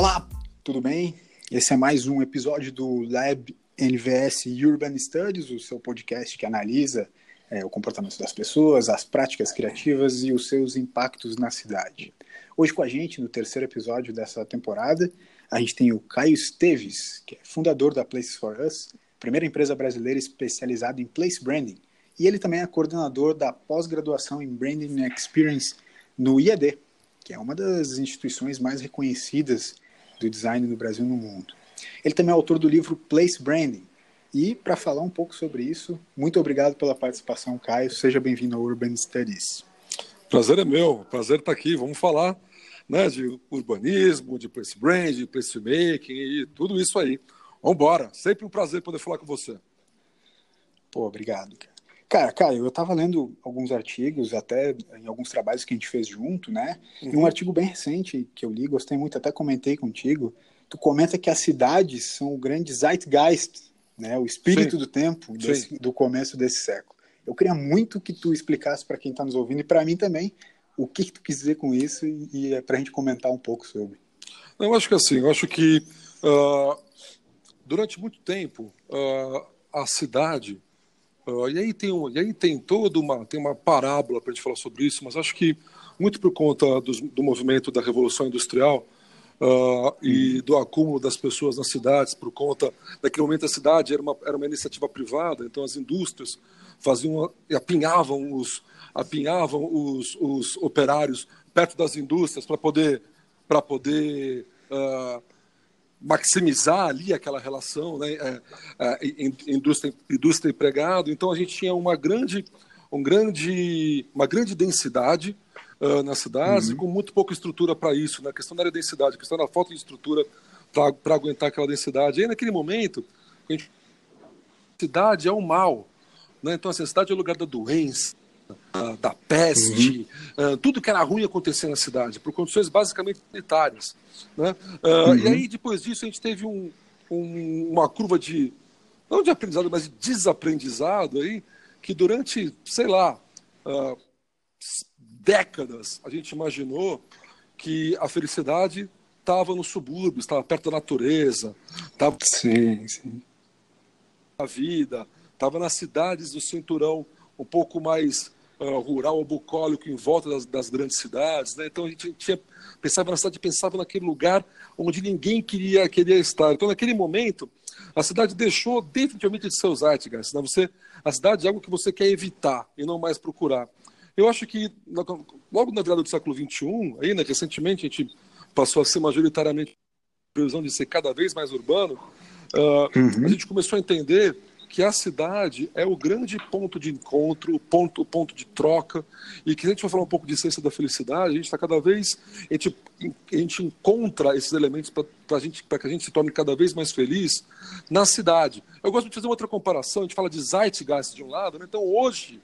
Olá, tudo bem? Esse é mais um episódio do Lab NVS Urban Studies, o seu podcast que analisa é, o comportamento das pessoas, as práticas criativas e os seus impactos na cidade. Hoje com a gente, no terceiro episódio dessa temporada, a gente tem o Caio Esteves, que é fundador da Places for Us, primeira empresa brasileira especializada em place branding. E ele também é coordenador da pós-graduação em Branding Experience no IED, que é uma das instituições mais reconhecidas do design no Brasil e no mundo. Ele também é autor do livro Place Branding. E para falar um pouco sobre isso, muito obrigado pela participação, Caio. Seja bem-vindo ao Urban Studies. Prazer é meu, prazer estar aqui. Vamos falar né, de urbanismo, de place brand, de place making e tudo isso aí. Vamos embora. Sempre um prazer poder falar com você. Pô, obrigado, cara. Cara, cara, eu estava lendo alguns artigos, até em alguns trabalhos que a gente fez junto, né? Uhum. E um uhum. artigo bem recente que eu li, gostei muito, até comentei contigo. Tu comenta que as cidades são o grande zeitgeist, né? O espírito Sim. do tempo desse, do começo desse século. Eu queria muito que tu explicasse para quem está nos ouvindo e para mim também o que, que, tu quis dizer com isso e, e é para a gente comentar um pouco sobre. Eu acho que assim, eu acho que uh, durante muito tempo uh, a cidade e aí tem um, e aí tem toda uma tem uma parábola para a gente falar sobre isso, mas acho que muito por conta do, do movimento da revolução industrial uh, e do acúmulo das pessoas nas cidades, por conta daquele momento a cidade era uma era uma iniciativa privada, então as indústrias faziam e apinhavam os apinhavam os, os operários perto das indústrias para poder para poder uh, maximizar ali aquela relação, né, é, é, indústria, indústria empregado. Então a gente tinha uma grande, um grande, uma grande densidade uh, nas cidades uhum. com muito pouca estrutura para isso. Né? A questão não era densidade, a questão era a falta de estrutura para aguentar aquela densidade. E aí, naquele momento, a, gente, a cidade é o mal. Né? Então, assim, a cidade é o lugar da doença, uh, da peste, uhum. uh, tudo que era ruim acontecer na cidade, por condições basicamente sanitárias. Né? Uh, uhum. E aí, depois disso, a gente teve um, um, uma curva de, não de aprendizado, mas de desaprendizado aí, que durante, sei lá, décadas, a gente imaginou que a felicidade estava nos subúrbios, estava perto da natureza, estava sim, sim. a vida, estava nas cidades do cinturão um pouco mais uh, rural bucólico em volta das, das grandes cidades. Né? Então a gente tinha, pensava na cidade, pensava naquele lugar onde ninguém queria, queria estar. Então naquele momento, a cidade deixou definitivamente de ser os zeitgeist. Né? Você, a cidade é algo que você quer evitar e não mais procurar. Eu acho que logo na virada do século XXI, aí, né, recentemente a gente passou a ser majoritariamente previsão de ser cada vez mais urbano, uh, uhum. a gente começou a entender que a cidade é o grande ponto de encontro, o ponto, o ponto de troca, e que a gente vai falar um pouco de ciência da felicidade, a gente está cada vez, a gente, a gente encontra esses elementos para gente, que a gente se torne cada vez mais feliz na cidade. Eu gosto de fazer uma outra comparação, a gente fala de Zeitgeist de um lado, né? então hoje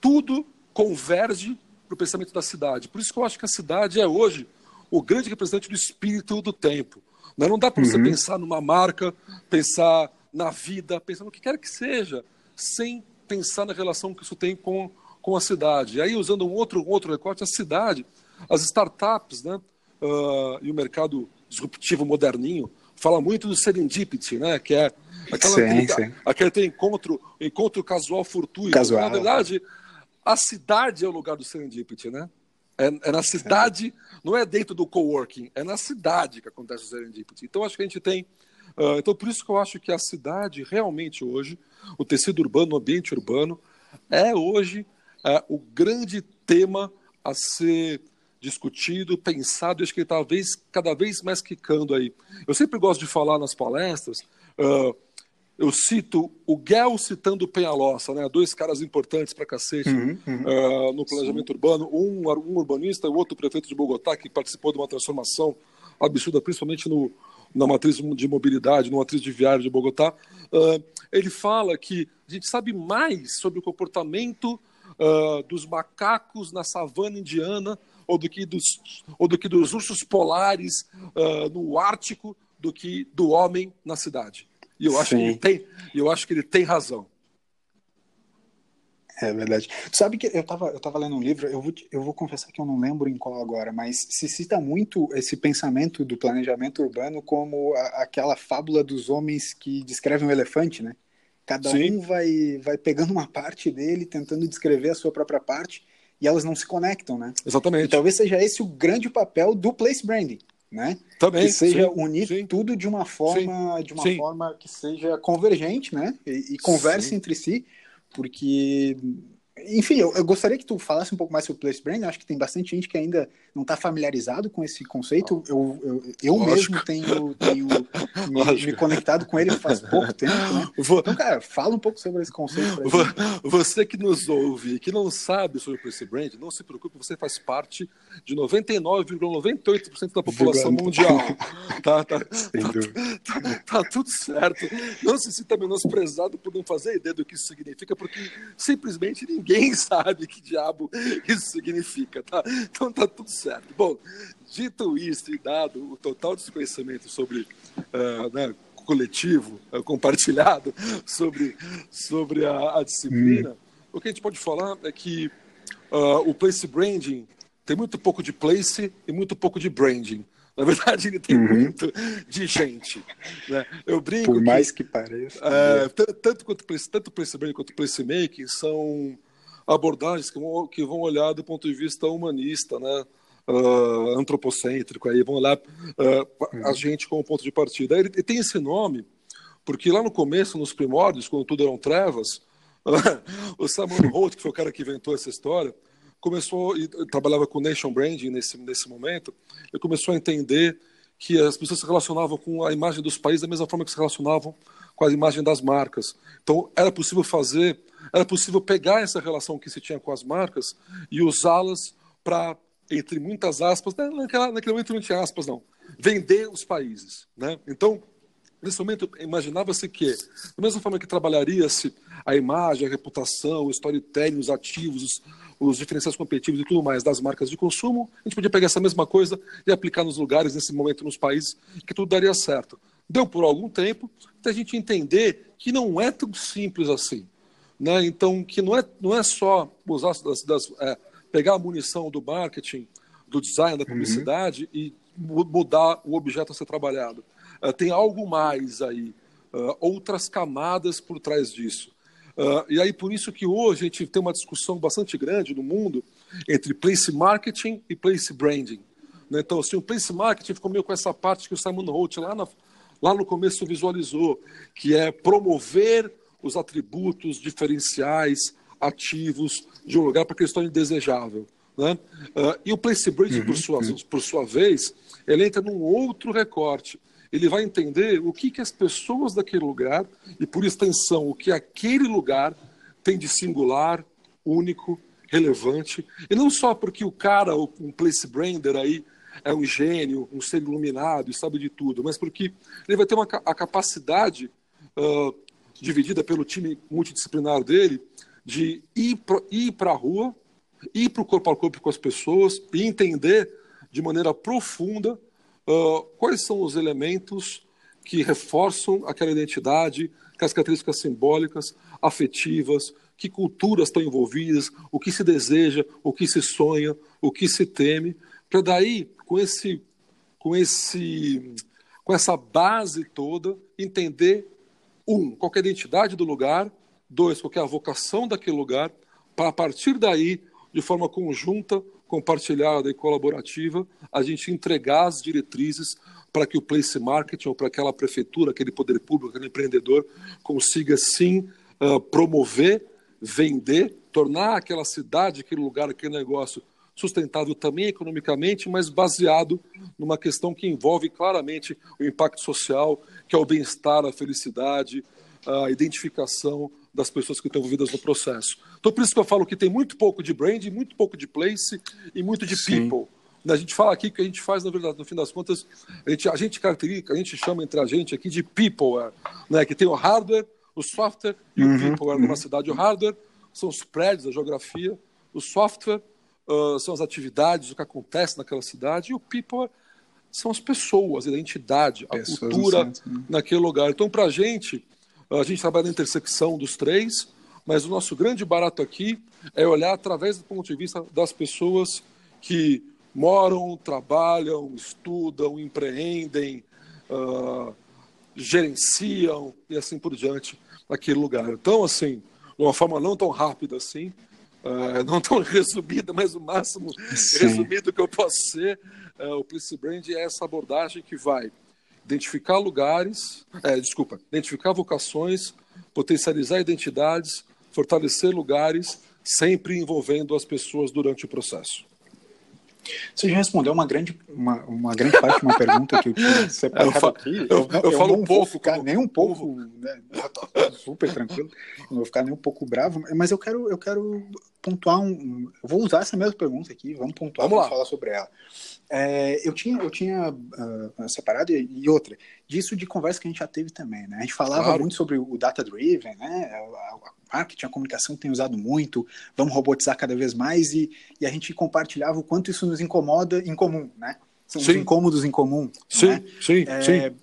tudo converge para o pensamento da cidade. Por isso que eu acho que a cidade é hoje o grande representante do espírito do tempo. Né? Não dá para você uhum. pensar numa marca, pensar na vida, pensando no que quer que seja, sem pensar na relação que isso tem com, com a cidade. E aí, usando um outro, um outro recorte, a cidade, as startups né, uh, e o mercado disruptivo moderninho fala muito do serendipity, né, que é aquela, sim, aquele, sim. aquele encontro, encontro casual fortuito. Casual. Na verdade, a cidade é o lugar do serendipity, né? É, é, na cidade, não é dentro do coworking, é na cidade que acontece o serendipity. Então, acho que a gente tem Uh, então, por isso que eu acho que a cidade, realmente hoje, o tecido urbano, o ambiente urbano, é hoje uh, o grande tema a ser discutido, pensado, e acho que ele talvez cada vez mais quicando aí. Eu sempre gosto de falar nas palestras, uh, eu cito o Guel citando o Penhalossa, né? dois caras importantes para cacete uhum, uhum. Uh, no planejamento Sim. urbano, um, um urbanista e o outro prefeito de Bogotá, que participou de uma transformação absurda, principalmente no, na matriz de mobilidade, na matriz de viário de Bogotá, uh, ele fala que a gente sabe mais sobre o comportamento uh, dos macacos na savana indiana ou do que dos, ou do que dos ursos polares uh, no Ártico do que do homem na cidade. E eu acho, que ele tem, eu acho que ele tem razão. É verdade. Tu sabe que eu estava eu tava lendo um livro, eu vou, eu vou confessar que eu não lembro em qual agora, mas se cita muito esse pensamento do planejamento urbano como a, aquela fábula dos homens que descrevem o elefante, né? Cada Sim. um vai, vai pegando uma parte dele, tentando descrever a sua própria parte, e elas não se conectam, né? Exatamente. E talvez seja esse o grande papel do place branding, né? Também. Que seja sim, unir sim. tudo de uma forma, sim, de uma forma que seja convergente, né? E, e converse entre si porque enfim, eu, eu, gostaria que tu falasse um pouco mais sobre o place brand. Eu acho que tem bastante gente que ainda não está familiarizado com esse conceito. Eu, eu, eu mesmo tenho, tenho me, me, conectado com ele faz pouco tempo. Né? Então, cara, fala um pouco sobre esse conceito. Você que nos ouve e que não sabe sobre o place brand, não se preocupe, você faz parte de 99,98% da população mundial. Tá, tá, tá, tá, tá, tudo certo. Não se sinta menosprezado por não fazer ideia do que isso significa, porque simplesmente ninguém ninguém sabe que diabo isso significa, tá? Então tá tudo certo. Bom, dito isso e dado o total desconhecimento sobre uh, né, coletivo, uh, compartilhado sobre, sobre a, a disciplina, hum. o que a gente pode falar é que uh, o place branding tem muito pouco de place e muito pouco de branding. Na verdade, ele tem uhum. muito de gente. Né? Eu brinco. Por mais que, que pareça. É, tanto, quanto, tanto place branding quanto place making são abordagens que vão, que vão olhar do ponto de vista humanista, né? Uh, antropocêntrico, aí vão olhar uh, a gente como ponto de partida. Ele, ele, tem esse nome porque lá no começo, nos primórdios, quando tudo eram trevas, o Samuel Holt, que foi o cara que inventou essa história, começou e trabalhava com nation branding nesse nesse momento, ele começou a entender que as pessoas se relacionavam com a imagem dos países da mesma forma que se relacionavam com a imagem das marcas. Então, era possível fazer era possível pegar essa relação que se tinha com as marcas e usá-las para, entre muitas aspas, né, naquela, naquele momento não tinha aspas, não, vender os países. Né? Então, nesse momento, imaginava-se que, da mesma forma que trabalharia-se a imagem, a reputação, o storytelling, os ativos, os, os diferenciais competitivos e tudo mais das marcas de consumo, a gente podia pegar essa mesma coisa e aplicar nos lugares, nesse momento, nos países, que tudo daria certo. Deu por algum tempo, até a gente entender que não é tão simples assim. Né? Então, que não é, não é só usar das, das é, pegar a munição do marketing, do design, da uhum. publicidade uhum. e mudar o objeto a ser trabalhado. Uh, tem algo mais aí, uh, outras camadas por trás disso. Uh, e aí, por isso que hoje a gente tem uma discussão bastante grande no mundo entre place marketing e place branding. Né? Então, assim, o place marketing ficou meio com essa parte que o Simon Holt lá, na, lá no começo visualizou, que é promover os atributos diferenciais, ativos de um lugar para que ele se torne desejável. Né? Uh, e o Place Bridge, uhum, por, sua, uhum. por sua vez, ele entra num outro recorte. Ele vai entender o que, que as pessoas daquele lugar, e por extensão, o que aquele lugar tem de singular, único, relevante. E não só porque o cara, um place brander aí, é um gênio, um ser iluminado e sabe de tudo, mas porque ele vai ter uma, a capacidade uh, dividida pelo time multidisciplinar dele, de ir para a rua, ir para o corpo a corpo com as pessoas e entender de maneira profunda uh, quais são os elementos que reforçam aquela identidade, as características simbólicas, afetivas, que culturas estão envolvidas, o que se deseja, o que se sonha, o que se teme, para daí, com esse, com esse, com essa base toda, entender um, qual a identidade do lugar, dois, qual é a vocação daquele lugar, para a partir daí, de forma conjunta, compartilhada e colaborativa, a gente entregar as diretrizes para que o place marketing ou para aquela prefeitura, aquele poder público, aquele empreendedor consiga sim uh, promover, vender, tornar aquela cidade, aquele lugar, aquele negócio sustentável também economicamente, mas baseado numa questão que envolve claramente o impacto social, que é o bem-estar, a felicidade, a identificação das pessoas que estão envolvidas no processo. Então, por isso que eu falo que tem muito pouco de brand, muito pouco de place e muito de Sim. people. A gente fala aqui que a gente faz, na verdade, no fim das contas, a gente, a gente caracteriza, a gente chama entre a gente aqui de people, né? que tem o hardware, o software e uhum, o people. Uhum. Numa cidade, o hardware são os prédios, a geografia, o software uh, são as atividades, o que acontece naquela cidade, e o people são as pessoas, a identidade, a cultura né? naquele lugar. Então, para a gente, a gente trabalha na intersecção dos três, Mas o nosso grande barato aqui é olhar através do ponto de vista das pessoas que moram, trabalham, estudam, empreendem, uh, gerenciam e assim por diante naquele lugar. Então, assim, de uma forma não tão rápida assim, uh, não tão resumida, mas o máximo Sim. resumido que eu posso ser, uh, o Place Brand é essa abordagem que vai identificar lugares, é, desculpa, identificar vocações, potencializar identidades, fortalecer lugares, sempre envolvendo as pessoas durante o processo. Você já respondeu uma grande, uma, uma grande parte de uma pergunta que eu tinha separado eu aqui. Eu, eu, eu, eu falo um pouco. ficar como, nem um pouco, né, super tranquilo, não vou ficar nem um pouco bravo, mas eu quero, eu quero pontuar um. Eu vou usar essa mesma pergunta aqui, vamos pontuar, vamos, vamos falar sobre ela. É, eu tinha, eu tinha uh, separado, e, e, outra, disso de conversa que a gente já teve também, né? A gente falava claro. muito sobre o data-driven, né? A, a, marketing, a comunicação tem usado muito, vamos robotizar cada vez mais, e, e a gente compartilhava o quanto isso nos incomoda em comum, né? São sim. os incômodos em comum. Sim, né? sim, é, sim.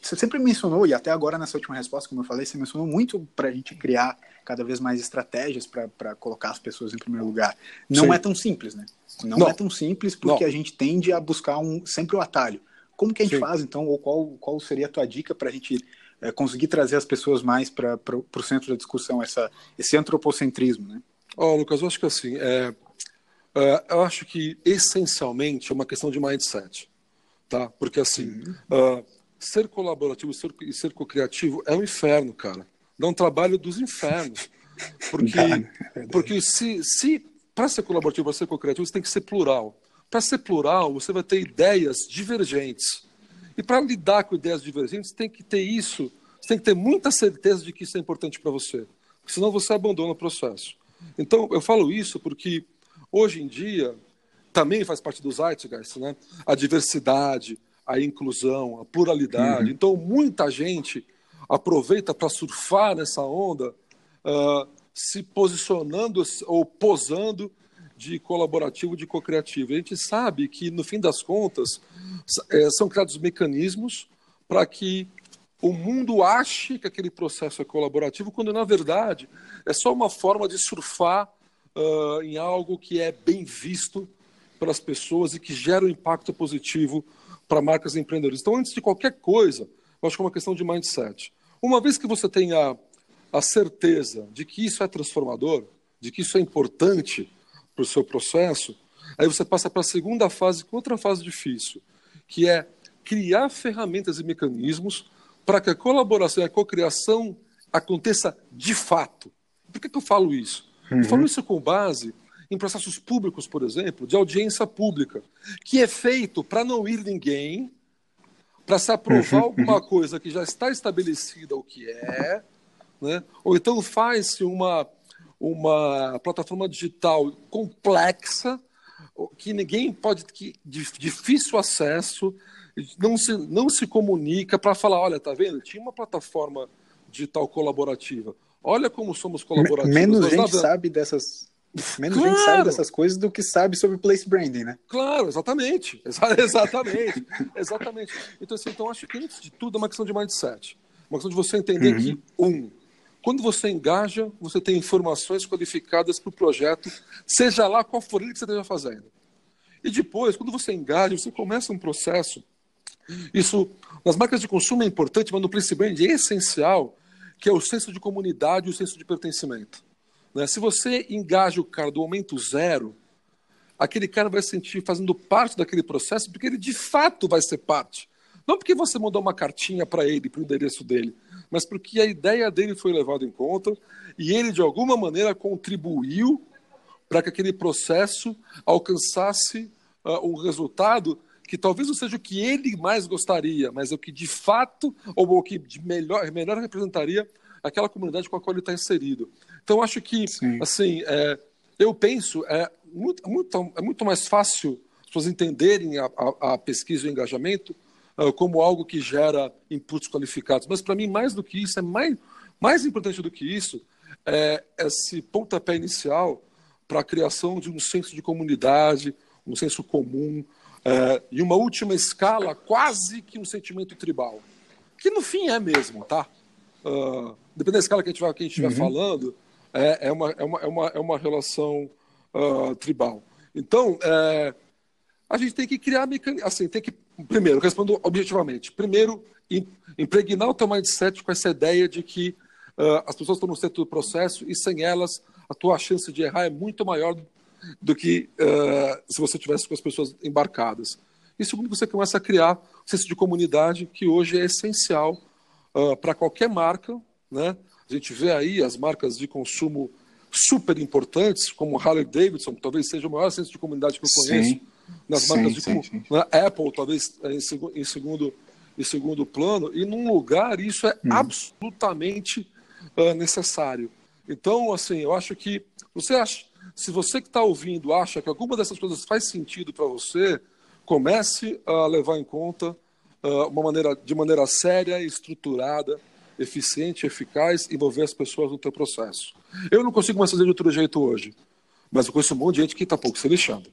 Você sempre mencionou, e até agora nessa última resposta, como eu falei, você mencionou muito para a gente criar cada vez mais estratégias para colocar as pessoas em primeiro lugar. Não sim. é tão simples, né? Não, Não, é tão simples porque Não. a gente tende a buscar um, sempre o atalho. Como que a gente sim. faz, então, ou qual, qual seria a tua dica para a gente é, conseguir trazer as pessoas mais para o centro da discussão, essa, esse antropocentrismo, né? Oh, Lucas, eu acho que assim, é, é, eu acho que essencialmente é uma questão de mindset, tá? Porque assim, uhum. uh, ser colaborativo ser, e ser co-criativo é um inferno, cara. Dá um trabalho dos infernos. Porque, é porque se, se para ser colaborativo, para ser co-criativo, você tem que ser plural. Para ser plural, você vai ter ideias divergentes. E para lidar com ideias divergentes, tem que ter isso, você tem que ter muita certeza de que isso é importante para você, senão você abandona o processo. Então, eu falo isso porque hoje em dia também faz parte do Zeitgeist, né? A diversidade, a inclusão, a pluralidade. Uhum. Então, muita gente aproveita para surfar nessa onda, uh, se posicionando ou posando de colaborativo, de co-criativo. A gente sabe que, no fim das contas, é, são criados mecanismos para que o mundo ache que aquele processo é colaborativo, quando, na verdade, é só uma forma de surfar uh, em algo que é bem visto pelas pessoas e que gera um impacto positivo para marcas e empreendedores. Então, antes de qualquer coisa, eu acho que é uma questão de mindset. Uma vez que você tenha a certeza de que isso é transformador, de que isso é importante para o seu processo, aí você passa para a segunda fase, que é outra fase difícil, que é criar ferramentas e mecanismos para que a colaboração e a cocriação aconteça de fato. Por que, que eu falo isso? Uhum. Eu falo isso com base em processos públicos, por exemplo, de audiência pública, que é feito para não ir ninguém, para se aprovar uhum. alguma coisa que já está estabelecida o que é, né? ou então faz-se uma uma plataforma digital complexa que ninguém pode que de difícil acesso não se não se comunica para falar olha tá vendo tinha uma plataforma digital colaborativa olha como somos colaborativos menos gente sabe dessas menos claro. gente sabe dessas coisas do que sabe sobre place branding né claro exatamente exatamente exatamente então assim, então acho que antes de tudo é uma questão de mindset uma questão de você entender uhum. que um quando você engaja, você tem informações qualificadas para o projeto, seja lá qual for ele que você esteja fazendo. E depois, quando você engaja, você começa um processo. Isso, nas marcas de consumo é importante, mas no Place Brand é essencial, que é o senso de comunidade e o senso de pertencimento. Né? Se você engaja o cara do momento zero, aquele cara vai se sentir fazendo parte daquele processo, porque ele de fato vai ser parte. Não porque você mandou uma cartinha para ele, para o endereço dele, mas porque a ideia dele foi levada em conta e ele, de alguma maneira, contribuiu para que aquele processo alcançasse uh, um resultado que talvez não seja o que ele mais gostaria, mas é o que de fato, ou o que de melhor, melhor representaria aquela comunidade com a qual ele está inserido. Então, acho que, Sim. assim, é, eu penso, é muito, muito, é muito mais fácil as pessoas entenderem a, a, a pesquisa e o engajamento ah, como algo que gera inputs qualificados. Mas, para mim, mais do que isso, é mais, mais importante do que isso, é esse pontapé inicial para a criação de um senso de comunidade, um senso comum, é, e uma última escala, quase que um sentimento tribal. Que no fim é mesmo, tá? uh, dependendo da escala que a gente estiver uhum. falando, é, é, uma, é, uma, é, uma, é uma relação uh, tribal. Então, é, a gente tem que criar mecanismos, assim, tem que, primeiro, respondendo objetivamente, primeiro, impregnar o teu mindset com essa ideia de que uh, as pessoas estão no centro do processo e sem elas a tua chance de errar é muito maior do que uh, se você tivesse com as pessoas embarcadas. E segundo, você começa a criar um senso de comunidade que hoje é essencial uh, para qualquer marca. Né? A gente vê aí as marcas de consumo super importantes, como Harley Davidson, que talvez seja o maior senso de comunidade que eu conheço. Sim. Nas sim, marcas de sim, sim. Na Apple, talvez em, em, segundo, em segundo plano, e num lugar isso é hum. absolutamente uh, necessário. Então, assim, eu acho que você acha, se você que está ouvindo acha que alguma dessas coisas faz sentido para você, comece a levar em conta uh, uma maneira, de maneira séria, estruturada, eficiente, eficaz, envolver as pessoas no teu processo. Eu não consigo mais fazer de outro jeito hoje, mas eu conheço um monte de gente que está pouco se lixando.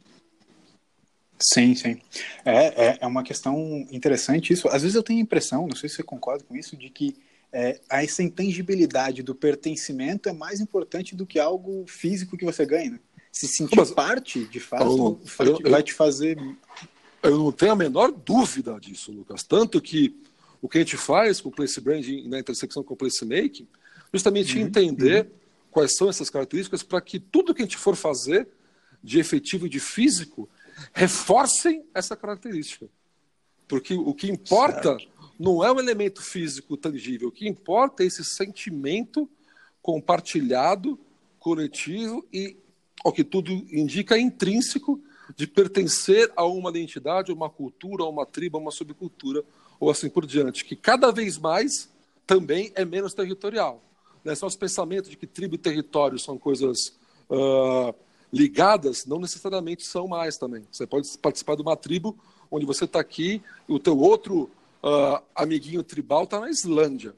Sim, sim. É, é, é, uma questão interessante isso. Às vezes eu tenho a impressão, não sei se você concorda com isso, de que é, essa intangibilidade do pertencimento é mais importante do que algo físico que você ganha. Né? Se sentir Mas, parte, de fato, eu, eu, vai te fazer. Eu não tenho a menor dúvida disso, Lucas. Tanto que o que a gente faz com o place branding na intersecção com o place making, justamente uhum, entender uhum. quais são essas características para que tudo que a gente for fazer de efetivo e de físico reforcem essa característica. Porque o que importa certo. não é o elemento físico tangível, o que importa é esse sentimento compartilhado, coletivo e, o que tudo indica, intrínseco de pertencer a uma identidade, a uma cultura, a uma tribo, a uma subcultura, ou assim por diante, que cada vez mais também é menos territorial. Né? Só os pensamentos de que tribo e território são coisas uh, ligadas não necessariamente são mais também. Você pode participar de uma tribo onde você está aqui e o teu outro uh, amiguinho tribal está na Islândia.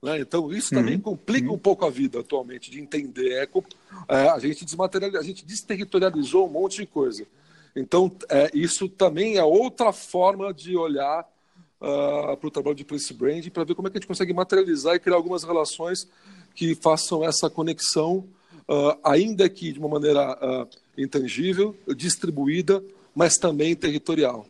Né? Então isso uhum. também complica uhum. um pouco a vida atualmente de entender. É, é, a gente desmaterializou, a gente desterritorializou um monte de coisa. Então é, isso também é outra forma de olhar uh, para o trabalho de place branding para ver como é que a gente consegue materializar e criar algumas relações que façam essa conexão uh, ainda que de uma maneira uh, intangível, distribuída, mas também territorial.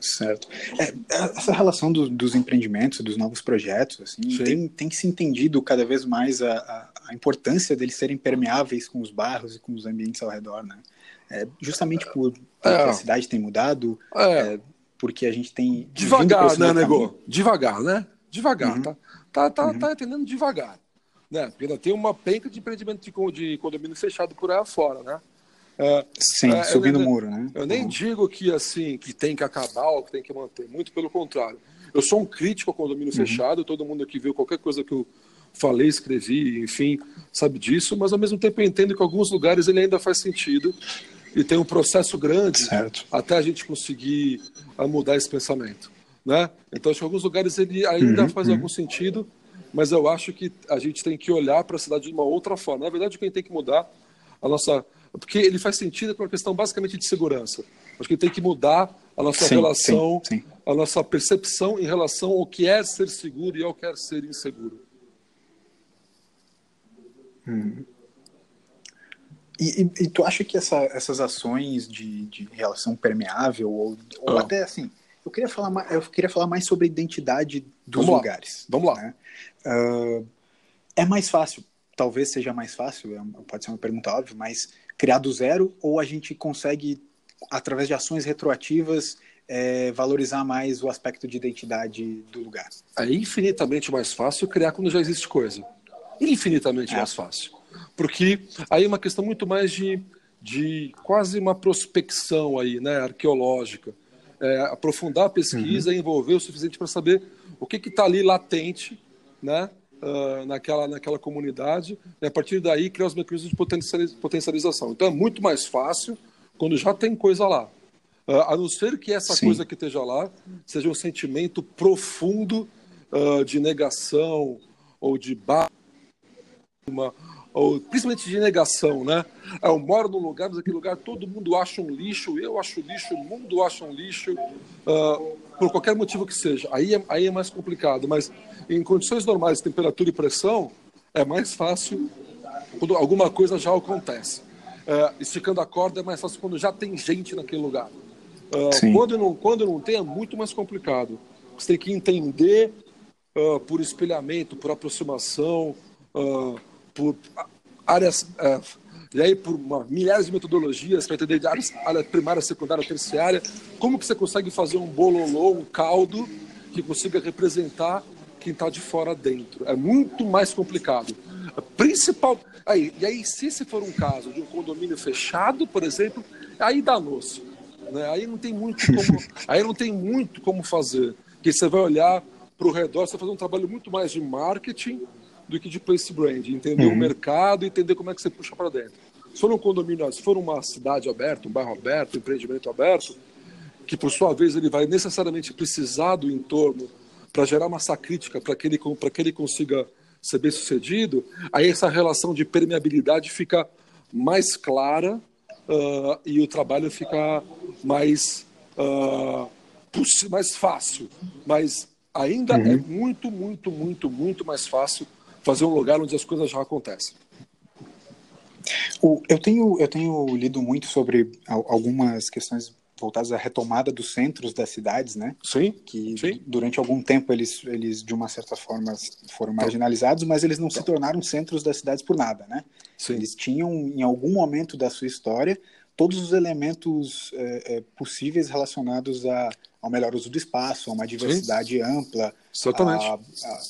Certo. É, essa relação do, dos empreendimentos, dos novos projetos, assim, tem, tem se entendido cada vez mais a, a, a, importância deles serem permeáveis com os bairros e com os ambientes ao redor, né? É, justamente por, porque é. a cidade tem mudado, é. é porque a gente tem... Devagar, né, Nego? Devagar, né? Devagar, uhum. tá? Tá, tá, uhum. tá entendendo devagar né? Porque ainda tem uma penca de empreendimento de, de condomínio fechado por aí fora, né? É, Sim, é, subindo o muro, né? Eu nem uhum. digo que assim que tem que acabar ou que tem que manter, muito pelo contrário. Eu sou um crítico ao condomínio uhum. fechado, todo mundo aqui viu qualquer coisa que eu falei, escrevi, enfim, sabe disso, mas ao mesmo tempo eu entendo que em alguns lugares ele ainda faz sentido e tem um processo grande certo. até a gente conseguir mudar esse pensamento. Né? Então, acho que em alguns lugares ele ainda uhum, faz uhum. algum sentido, mas eu acho que a gente tem que olhar para a cidade de uma outra forma. Na verdade, o que a gente tem que mudar a nossa. Porque ele faz sentido com a questão basicamente de segurança. Acho que tem que mudar a nossa sim, relação, sim, sim. a nossa percepção em relação ao que é ser seguro e ao que é ser inseguro. Hum. E, e, e, tu acha que essa, essas ações de, de relação permeável, ou, ou ah. até assim, eu queria, falar, eu queria falar mais sobre a identidade dos Vamos lugares. Lá. Vamos lá. Né? Uh, é mais fácil, talvez seja mais fácil, é pode ser uma pergunta óbvia, mas criar do zero ou a gente consegue, através de ações retroativas, é, valorizar mais o aspecto de identidade do lugar? É infinitamente mais fácil criar quando já existe coisa. Infinitamente é. mais fácil. Porque aí é uma questão muito mais de, de quase uma prospecção aí, né, arqueológica. É, aprofundar a pesquisa uhum. envolver o suficiente para saber o que está ali latente né, uh, naquela, naquela comunidade, e a partir daí criar os mecanismos de potencialização. Então é muito mais fácil quando já tem coisa lá. Uh, a não ser que essa Sim. coisa que esteja lá seja um sentimento profundo uh, de negação ou de uma, ou principalmente de negação, né? Ah, eu moro num lugar, mas aquele lugar todo mundo acha um lixo, eu acho lixo, o mundo acha um lixo, uh, por qualquer motivo que seja. Aí é, aí é mais complicado, mas em condições normais, temperatura e pressão, é mais fácil quando alguma coisa já acontece. Uh, esticando a corda é mais fácil quando já tem gente naquele lugar. Uh, quando, não, quando não tem, é muito mais complicado. Você tem que entender uh, por espelhamento, por aproximação, uh, por áreas. Uh, e aí, por uma, milhares de metodologias para entender de áreas, área primária, secundária, terciária, como que você consegue fazer um bololô, um caldo que consiga representar quem está de fora dentro. É muito mais complicado. A principal. Aí, e aí, se esse for um caso de um condomínio fechado, por exemplo, aí danou-se. Né? Aí não tem muito como, aí não tem muito como fazer. Porque você vai olhar para o redor, você vai fazer um trabalho muito mais de marketing do que de place brand, entender uhum. o mercado, entender como é que você puxa para dentro. Se for um condomínio, se for uma cidade aberta, um bairro aberto, um empreendimento aberto, que por sua vez ele vai necessariamente precisar do entorno para gerar massa crítica para que, ele, que ele consiga ser bem sucedido, aí essa relação de permeabilidade fica mais clara uh, e o trabalho fica mais, uh, mais fácil, mas ainda é uhum. é muito, muito, muito, muito mais fácil fazer um lugar onde as coisas já acontecem. O, eu, tenho, eu tenho lido muito sobre algumas questões voltadas à retomada dos centros das cidades, né? Sim. Que sim. durante algum tempo eles, eles de uma certa forma foram marginalizados, mas eles não se tornaram centros das cidades por nada, né? Sim. Eles tinham em algum momento da sua história todos os elementos é, é, possíveis relacionados a, ao melhor uso do espaço, a uma diversidade Sim. ampla. Exatamente. A, a,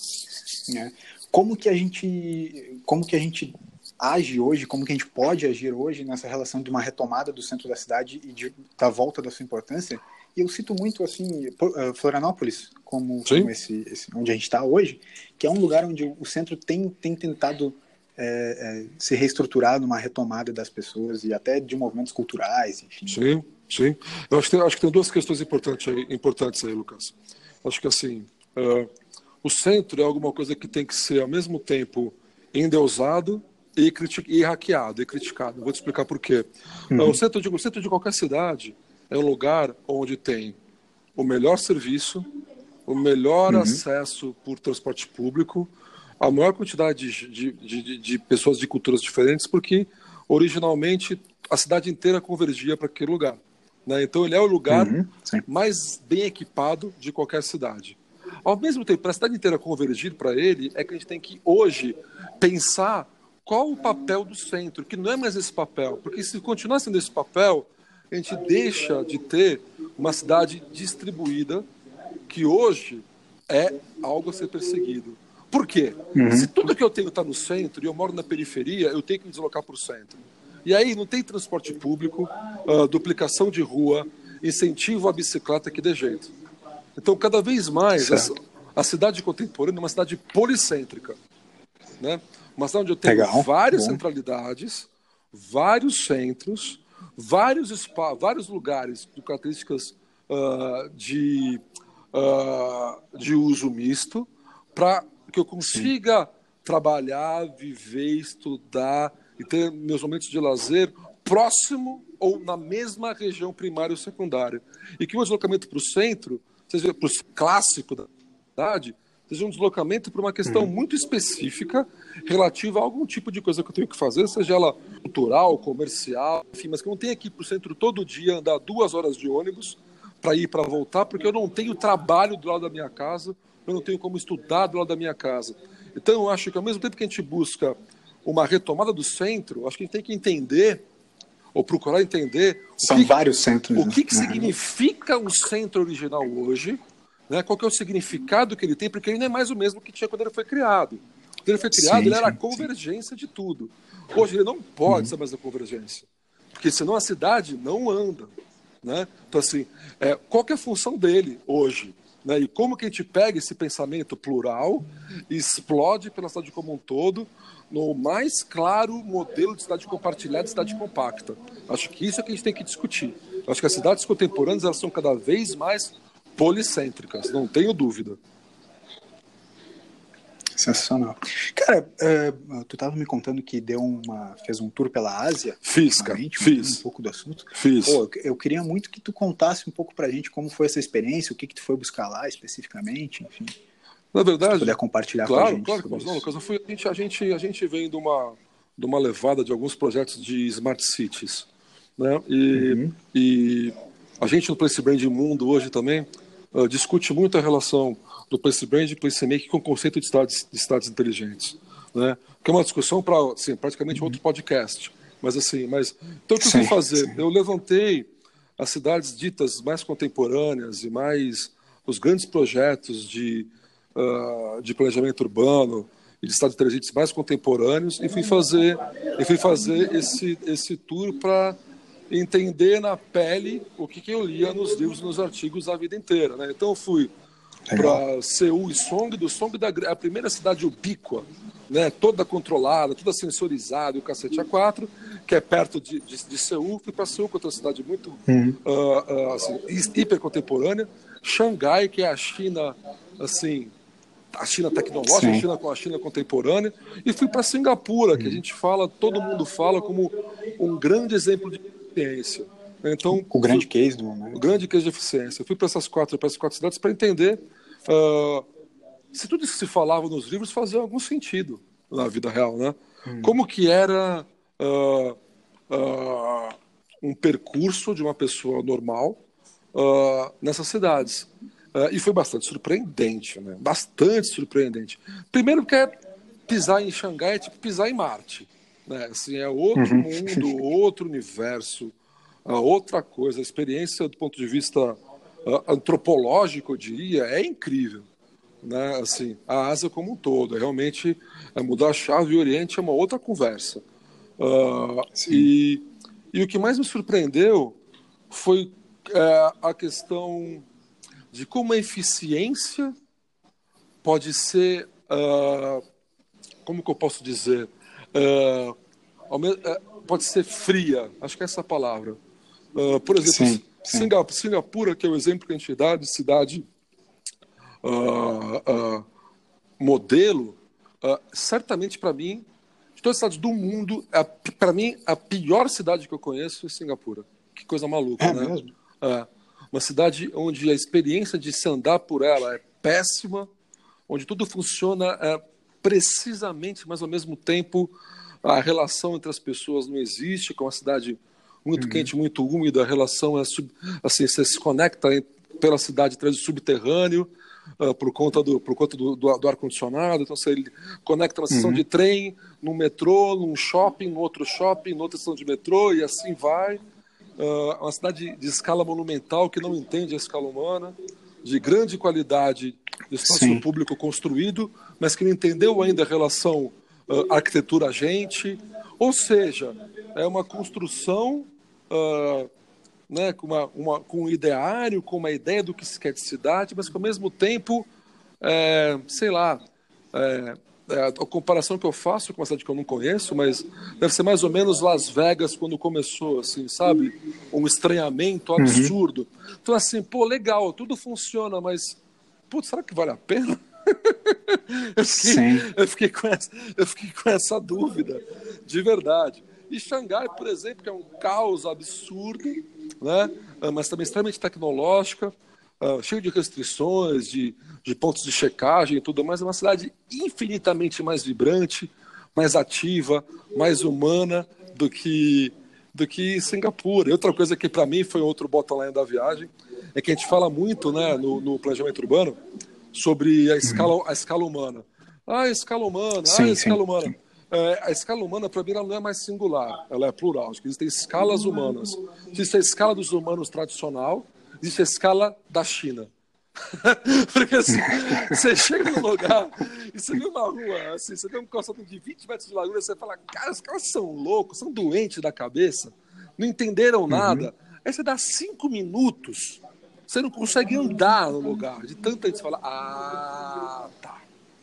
né? Como que a gente, como que a gente age hoje, como que a gente pode agir hoje nessa relação de uma retomada do centro da cidade e de, da volta da sua importância? E eu cito muito assim eh, Florianópolis como, como esse, esse, onde a gente está hoje, que é um lugar onde o centro tem, tem tentado é, é, se reestruturar numa retomada das pessoas e até de movimentos culturais, enfim. Sim, sim. Eu acho que tem, acho que tem duas questões importantes aí, importantes aí Lucas. Acho que assim, uh, o centro é alguma coisa que tem que ser ao mesmo tempo endeusado e, e hackeado e criticado. Vou te explicar por quê. Uhum. O, centro de, o centro de qualquer cidade é um lugar onde tem o melhor serviço, o melhor uhum. acesso por transporte público, a maior quantidade de, de, de, de pessoas de culturas diferentes, porque originalmente a cidade inteira convergia para aquele lugar. Né? Então ele é o lugar uhum, mais bem equipado de qualquer cidade. Ao mesmo tempo, para a cidade inteira convergir para ele, é que a gente tem que hoje pensar qual o papel do centro, que não é mais esse papel, porque se continuar sendo esse papel, a gente deixa de ter uma cidade distribuída que hoje é algo a ser perseguido. Por quê? Uhum. Se tudo que eu tenho está no centro e eu moro na periferia, eu tenho que me deslocar para o centro. E aí não tem transporte público, uh, duplicação de rua, incentivo à bicicleta que dê jeito. Então, cada vez mais, a, a, cidade contemporânea é uma cidade policêntrica. Né? Uma cidade onde eu tenho Legal. várias Bom. centralidades, vários centros, vários, spa, vários lugares com características uh, de, uh, de uso misto, para que eu consiga Sim. trabalhar, viver, estudar e ter meus momentos de lazer próximo ou na mesma região primária ou secundária. E que o deslocamento para o centro, seja para o clássico da cidade, seja um deslocamento para uma questão uhum. muito específica relativa a algum tipo de coisa que eu tenho que fazer, seja ela cultural, comercial, enfim, mas que eu não tenho aqui para o centro todo dia, andar duas horas de ônibus para ir para voltar, porque eu não tenho trabalho do lado da minha casa, eu não tenho como estudar do lado da minha casa. Então, eu acho que ao mesmo tempo que a gente busca uma retomada do centro, acho que a gente tem que entender ou procurar entender são que, vários centros o né? que, que uhum. significa o centro original hoje, né? Qual que é o significado que ele tem? Porque ele não é mais o mesmo que tinha quando ele foi criado. Quando ele foi criado, sim, ele era a convergência sim. de tudo. Hoje ele não pode uhum. ser mais a convergência, porque senão a cidade não anda, né? Então assim, é, qual é a função dele hoje? Né? E como que a gente pega esse pensamento plural e explode pela cidade como um todo no mais claro modelo de cidade compartilhada e cidade compacta. Acho que isso é que a gente tem que discutir. Acho que as cidades contemporâneas elas são cada vez mais policêntricas, não tenho dúvida. Sensacional. Cara, uh, tu estava me contando que deu uma, fez um tour pela Ásia. Fiz, cara. Fiz. Um pouco do assunto. Fiz. Pô, eu queria muito que tu contasse um pouco pra gente como foi essa experiência, o que que tu foi buscar lá especificamente, enfim. Na verdade. Se puder compartilhar claro, com a gente. Claro, claro. Não, Lucas, fui, a, gente, a, gente, a gente vem de uma, de uma levada de alguns projetos de smart cities. Né? E, uhum. e a gente no Place Brand Mundo hoje também uh, discute muito a relação do Place Brand e Place Make com o conceito de estados, de inteligentes. Né? Que é uma discussão para assim, praticamente outro podcast. Mas assim, mas então o que sim, eu fui fazer? Sim. Eu levantei as cidades ditas mais contemporâneas e mais os grandes projetos de, uh, de planejamento urbano e de estados inteligentes mais contemporâneos e fui fazer e fui fazer esse esse tour para entender na pele o que, que eu lia nos livros, nos artigos a vida inteira. Né? Então eu fui para Seul e Song, do Song da a primeira cidade ubíqua, né, toda controlada, toda sensorizada, e o cacete A4, que é perto de, de, de Seul. Fui para Seul, que é outra cidade muito uhum. uh, uh, assim, hiper contemporânea. Xangai, que é a China, assim, a China tecnológica, Sim. a China com a China contemporânea. E fui para Singapura, uhum. que a gente fala, todo mundo fala como um grande exemplo de ciência. Então, o grande case do momento. O grande case de eficiência. Eu fui para essas quatro, para essas quatro cidades para entender uh, se tudo isso que se falava nos livros fazia algum sentido na vida real, né? Hum. Como que era uh, uh, um percurso de uma pessoa normal nessas cidades. e foi bastante surpreendente, né? Bastante surpreendente. Primeiro porque é pisar em Xangai é tipo pisar em Marte. Né? Assim, é outro uhum. mundo, outro universo, outra coisa. A experiência do ponto de vista antropológico, eu diria, é incrível. Né? Assim, a Ásia como um todo. É realmente é mudar a chave e o Oriente é uma outra conversa. Uh, e, e, o que mais me surpreendeu foi é, a questão de como a eficiência pode ser, uh, como que eu posso dizer, uh, pode ser fria, acho que é essa a palavra. por exemplo, sim. Singapura, Singapura, que é o exemplo que a gente dá de cidade uh, uh, modelo, uh, certamente para mim, de todas as cidades do mundo, para mim, a pior cidade que eu conheço é Singapura. Que coisa maluca, é né? Mesmo? É. Uma cidade onde a experiência de se andar por ela é péssima, onde tudo funciona é, precisamente, mas ao mesmo tempo a relação entre as pessoas não existe, com é uma cidade muito uhum. quente, muito úmida, a relação é sub, assim, você se conecta pela cidade através do subterrâneo, uh, por conta do, por conta do, do, do ar-condicionado, então você conecta uma estação uhum. de trem, num metrô, num shopping, num outro shopping, numa outra estação de metrô, e assim vai. Uh, uma cidade de escala monumental que não entende a escala humana, de grande qualidade de espaço Sim. público construído, mas que não entendeu ainda a relação uh, arquitetura-gente, ou seja, é uma construção uh, né, com, uma, uma, com um ideário, com uma ideia do que se quer de cidade, mas que ao mesmo tempo, é, sei lá, é, é, a comparação que eu faço com uma cidade que eu não conheço, mas deve ser mais ou menos Las Vegas quando começou, assim, sabe? Um estranhamento uhum. absurdo. Uhum. Então, assim, pô, legal, tudo funciona, mas, putz, será que vale a pena? eu, fiquei, eu, fiquei com essa, eu fiquei com essa dúvida, de verdade. E Xangai, por exemplo, que é um caos absurdo, né? Ah, mas também extremamente tecnológica, uh, cheio de restrições, de, de pontos de checagem e tudo mais, é uma cidade infinitamente mais vibrante, mais ativa, mais humana do que do que Singapura. E outra coisa que para mim foi outro bottom line da viagem é que a gente fala muito, né, no, no planejamento urbano sobre a escala, uhum. a escala humana. Ah, a escala humana, sim, ah, a escala sim, humana. Sim. É, a escala humana, para mim, ela não é mais singular, ela é plural. Acho que existem escalas humanas. Existe a escala dos humanos tradicional, existe a escala da China. Porque assim, você chega num lugar e você vê uma rua, assim, você vê um calçadão de 20 metros de largura, você fala, cara, os caras são loucos, são doentes da cabeça, não entenderam uhum. nada. Uhum. Aí você dá cinco minutos, você não consegue andar no lugar. De tanta gente fala, ah, tá.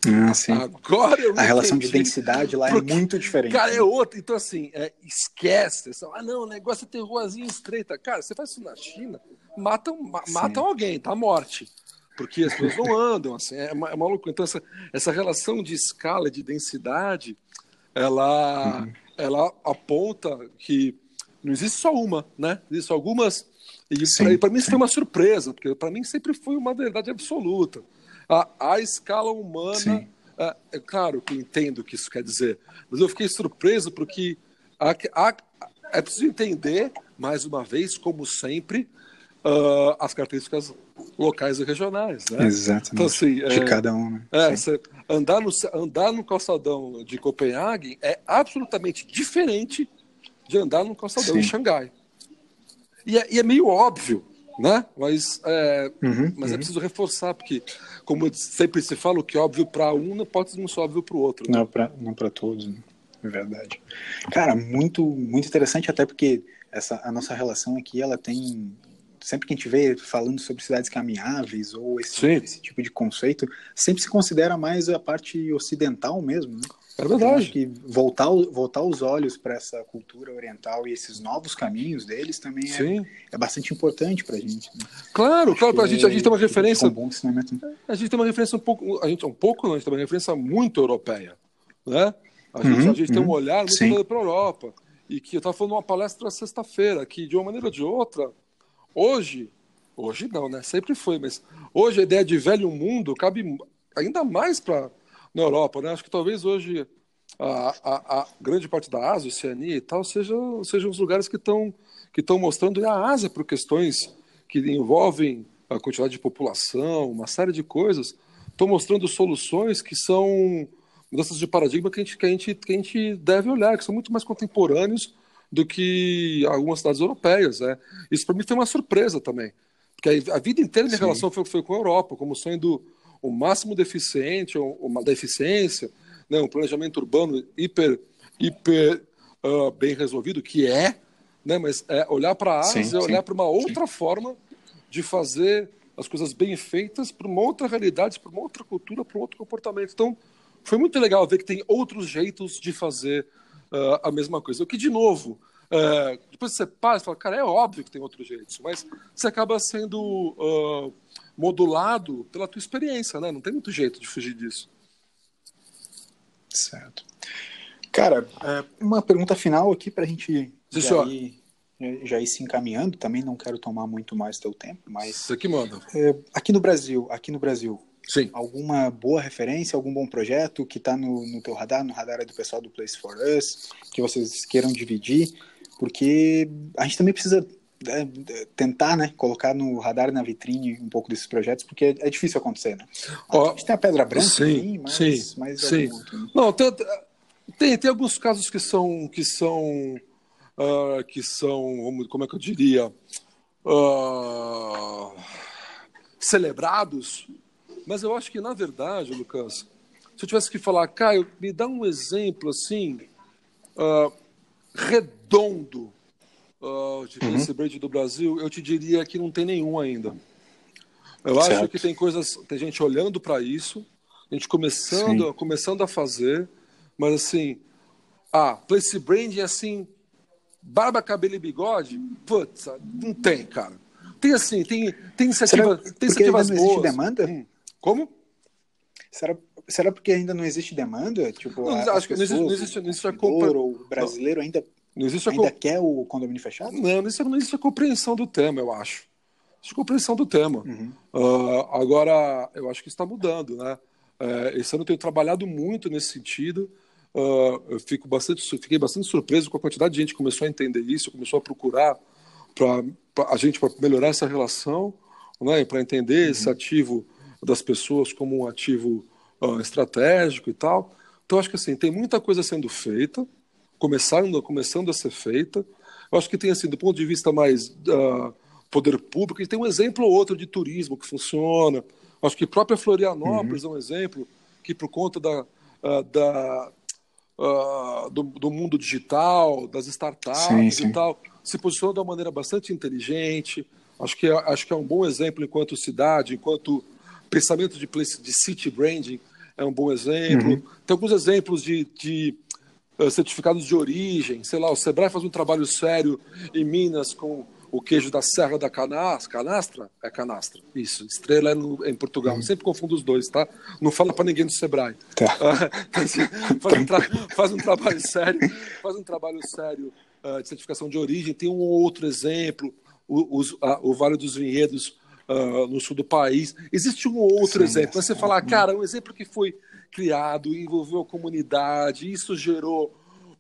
Ah, sim. Agora eu A relação de densidade lá é Porque, é muito diferente. Cara, é outra. Então, assim, é, esquece. Ah, não, o negócio é ter ruazinha estreita. Cara, você faz isso na China, matam, ma matam alguém, tá morte. porque as pessoas não andam, assim, é, uma, é maluco. Então, essa, essa relação de escala, de densidade, ela, uhum. ela aponta que não existe só uma, né? Existem algumas. E para mim isso foi uma surpresa, porque para mim sempre foi uma verdade absoluta. A, a escala humana, é, é, claro que entendo o que isso quer dizer, mas eu fiquei surpreso porque a, a, é preciso entender, mais uma vez, como sempre, uh, as características locais e regionais. Né? Exatamente. Então, assim, de é, cada um. Né? É, andar, no, andar no calçadão de Copenhague é absolutamente diferente de andar no calçadão Sim. em Xangai. E é, e é, meio óbvio, né? Mas, é, uhum, mas é uhum. é preciso reforçar, porque, como sempre se fala, o que é óbvio para um não pode ser óbvio para o outro. Né? Não para todos, né? é verdade. Cara, muito, muito interessante, até porque essa, a nossa relação aqui, ela tem sempre que a gente vê falando sobre cidades caminháveis ou esse, esse, tipo de conceito, sempre se considera mais a parte ocidental mesmo, né? É verdade. que voltar, voltar os olhos para essa cultura oriental e esses novos caminhos deles também é, é, bastante importante para a gente. Né? Claro, Acho claro, a gente, a gente tem uma referência. Um a gente tem uma referência um pouco, a gente um pouco, não, a gente tem uma referência muito europeia, né? A gente, uhum, a gente uhum, tem um uhum. olhar muito para a Europa e que eu estava falando uma palestra sexta-feira que de uma maneira ou de outra hoje, hoje não, né? Sempre foi, mas hoje a ideia de velho mundo cabe ainda mais para na Europa, né? Acho que talvez hoje a, a, a, grande parte da Ásia, Oceania e tal, sejam, sejam os lugares que estão que estão mostrando e a Ásia por questões que envolvem a quantidade de população, uma série de coisas, estão mostrando soluções que são mudanças de paradigma que a gente, que a gente, que a gente deve olhar, que são muito mais contemporâneos do que algumas cidades europeias. Né? Isso para mim foi uma surpresa também, porque a, vida inteira minha Sim. relação foi, foi com a Europa, como sendo o máximo deficiente, uma deficiência, né, um planejamento urbano hiper, hiper uh, bem resolvido, que é, né, mas é olhar para a Ásia, sim, olhar para uma outra sim. forma de fazer as coisas bem feitas para uma outra realidade, para uma outra cultura, para um outro comportamento. Então, foi muito legal ver que tem outros jeitos de fazer uh, a mesma coisa. O que, de novo, uh, depois você para e fala, cara, é óbvio que tem outros jeitos, mas você acaba sendo uh, modulado pela tua experiência, né? Não tem muito jeito de fugir disso. Certo. Cara, é, uma pergunta final aqui para a gente já ir, já ir se encaminhando. Também não quero tomar muito mais teu tempo, mas você que manda. É, aqui no Brasil, aqui no Brasil, Sim. Alguma boa referência, algum bom projeto que está no, no teu radar, no radar do pessoal do Place for Us, que vocês queiram dividir? Porque a gente também precisa é, tentar né, colocar no radar na vitrine um pouco desses projetos, porque é, é difícil acontecer. Né? A gente tem a Pedra Branca, sim, mas, sim, mas sim. Outro, né? Não, tem, tem, tem, alguns casos que são que são uh, que são como é que eu diria uh, celebrados, mas eu acho que na verdade, Lucas, se eu tivesse que falar, Caio, me dá um exemplo assim uh, redondo uh, de uhum. Brand do Brasil, eu te diria que não tem nenhum ainda. Eu certo. acho que tem coisas, tem gente olhando para isso, a gente começando, começando a fazer, mas assim, ah, place branding assim, barba, cabelo e bigode, putz, não tem, cara. Tem assim, tem, tem iniciativa, será, tem iniciativas existe demanda? Como? Será, será porque ainda não existe demanda? Tipo, não, acho que não existe, não existe, não existe a compra... O brasileiro ainda não existe Ainda quer o condomínio fechado? Não, não existe, não existe a compreensão do tema, eu acho. Existe a compreensão do tema. Uhum. Uh, agora, eu acho que está mudando, né? Uh, esse ano eu tenho trabalhado muito nesse sentido. Uh, eu fico bastante, fiquei bastante surpreso com a quantidade de gente que começou a entender isso, começou a procurar para a gente para melhorar essa relação, né? Para entender uhum. esse ativo das pessoas como um ativo uh, estratégico e tal. Então, acho que assim, tem muita coisa sendo feita começando, começando a ser feita. Eu acho que tem, assim, do ponto de vista mais uh, poder público, e tem um exemplo ou outro de turismo que funciona. Acho que própria Florianópolis uhum. é um exemplo que, por conta da, uh, da, uh, do, do, mundo digital, das startups sim, sim. e tal, se posiciona de uma maneira bastante inteligente. Acho que, é, acho que é um bom exemplo enquanto cidade, enquanto pensamento de, place, de city branding é um bom exemplo. Uhum. Tem alguns exemplos de, de uh, certificados de origem, sei lá, o Sebrae faz um trabalho sério em Minas com o queijo da Serra da Canastra, canastra? É canastra, isso. Estrela é, no, é em Portugal. Uhum. Sempre confundo os dois, tá? Não fala para ninguém do Sebrae. Tá. faz, um faz, um trabalho sério, faz um trabalho sério uh, de certificação de origem. Tem um outro exemplo, o, os, uh, o Vale dos Vinhedos uh, no sul do país. Existe um outro Sim, exemplo. Você falar, cara, um exemplo que foi criado, envolveu a comunidade, isso gerou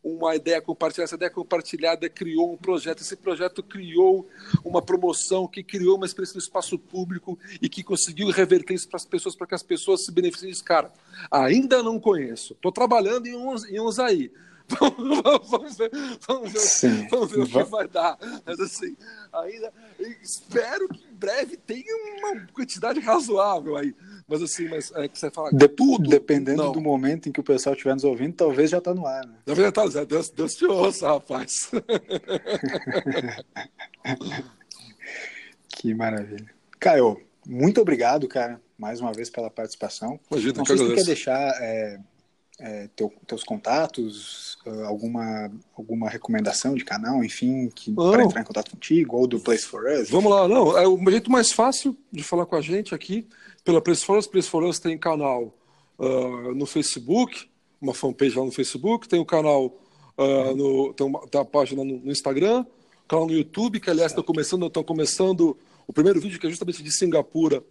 uma ideia compartilhada, essa ideia compartilhada criou um projeto, esse projeto criou uma promoção que criou uma experiência no espaço público e que conseguiu reverter isso para as pessoas, para que as pessoas se beneficiem disso. Cara, ainda não conheço, estou trabalhando em uns, em uns aí. vamos ver, vamos ver, vamos ver o que vai dar. Mas assim, ainda espero que breve tenha uma quantidade razoável aí. Mas assim, mas é que você fala de, tudo. Dependendo não. do momento em que o pessoal estiver nos ouvindo, talvez já está no ar. Né? Talvez já está, Deus, Deus te ouça, rapaz. que maravilha. Caio, muito obrigado, cara, mais uma vez pela participação. Imagina, Não sei se quer deixar é, é, teu, teus contatos, ah, alguma, alguma recomendação de canal, enfim, que para entrar em contato contigo, ou do Place for Us? Vamos lá, não. É o jeito mais fácil de falar com a gente aqui pela Place for Us. Place for Us tem canal uh, no Facebook, uma fanpage lá no Facebook, tem o canal, uh, no, tem, uma, tem página no, no Instagram, canal no YouTube, que aliás estão começando, estão começando o primeiro vídeo que é justamente de Singapura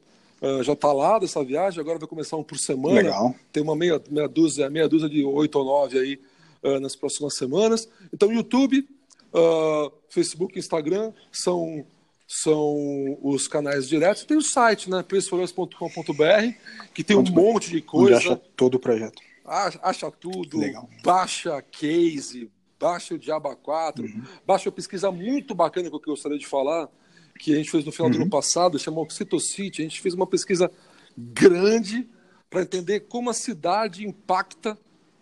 Uh, já está lá dessa viagem, agora vai começar um por semana. Legal. Tem uma meia, meia, dúzia, meia dúzia de oito ou nove aí uh, nas próximas semanas. Então, YouTube, uh, Facebook, Instagram são, são os canais diretos. Tem o site, né? preçoforas.com.br, que tem um monte de coisa. Onde acha todo o projeto. Acha, acha tudo. Legal. Baixa case, baixa o Diaba 4, uhum. baixa pesquisa muito bacana que eu gostaria de falar que a gente fez no final uhum. do ano uhum. passado, chamou Oxitocity. A gente fez uma pesquisa grande para entender como a cidade impacta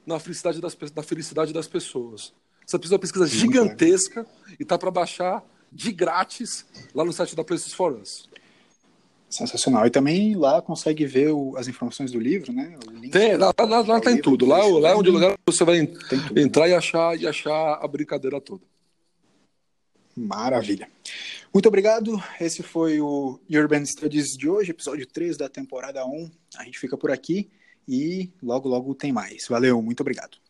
na felicidade das, na felicidade das pessoas. Essa pesquisa é uma pesquisa gigantesca e está para baixar de grátis lá no site da Places for Us. Sensacional. E também lá consegue ver o, as informações do livro, né? Tem, lá, lá, lá tem tudo. Lá, lá é onde lugar você vai entrar e achar, e achar a brincadeira toda. Maravilha. Muito obrigado. Esse foi o Urban Studies de hoje, episódio 3 da temporada 1. A gente fica por aqui e logo, logo tem mais. Valeu, muito obrigado.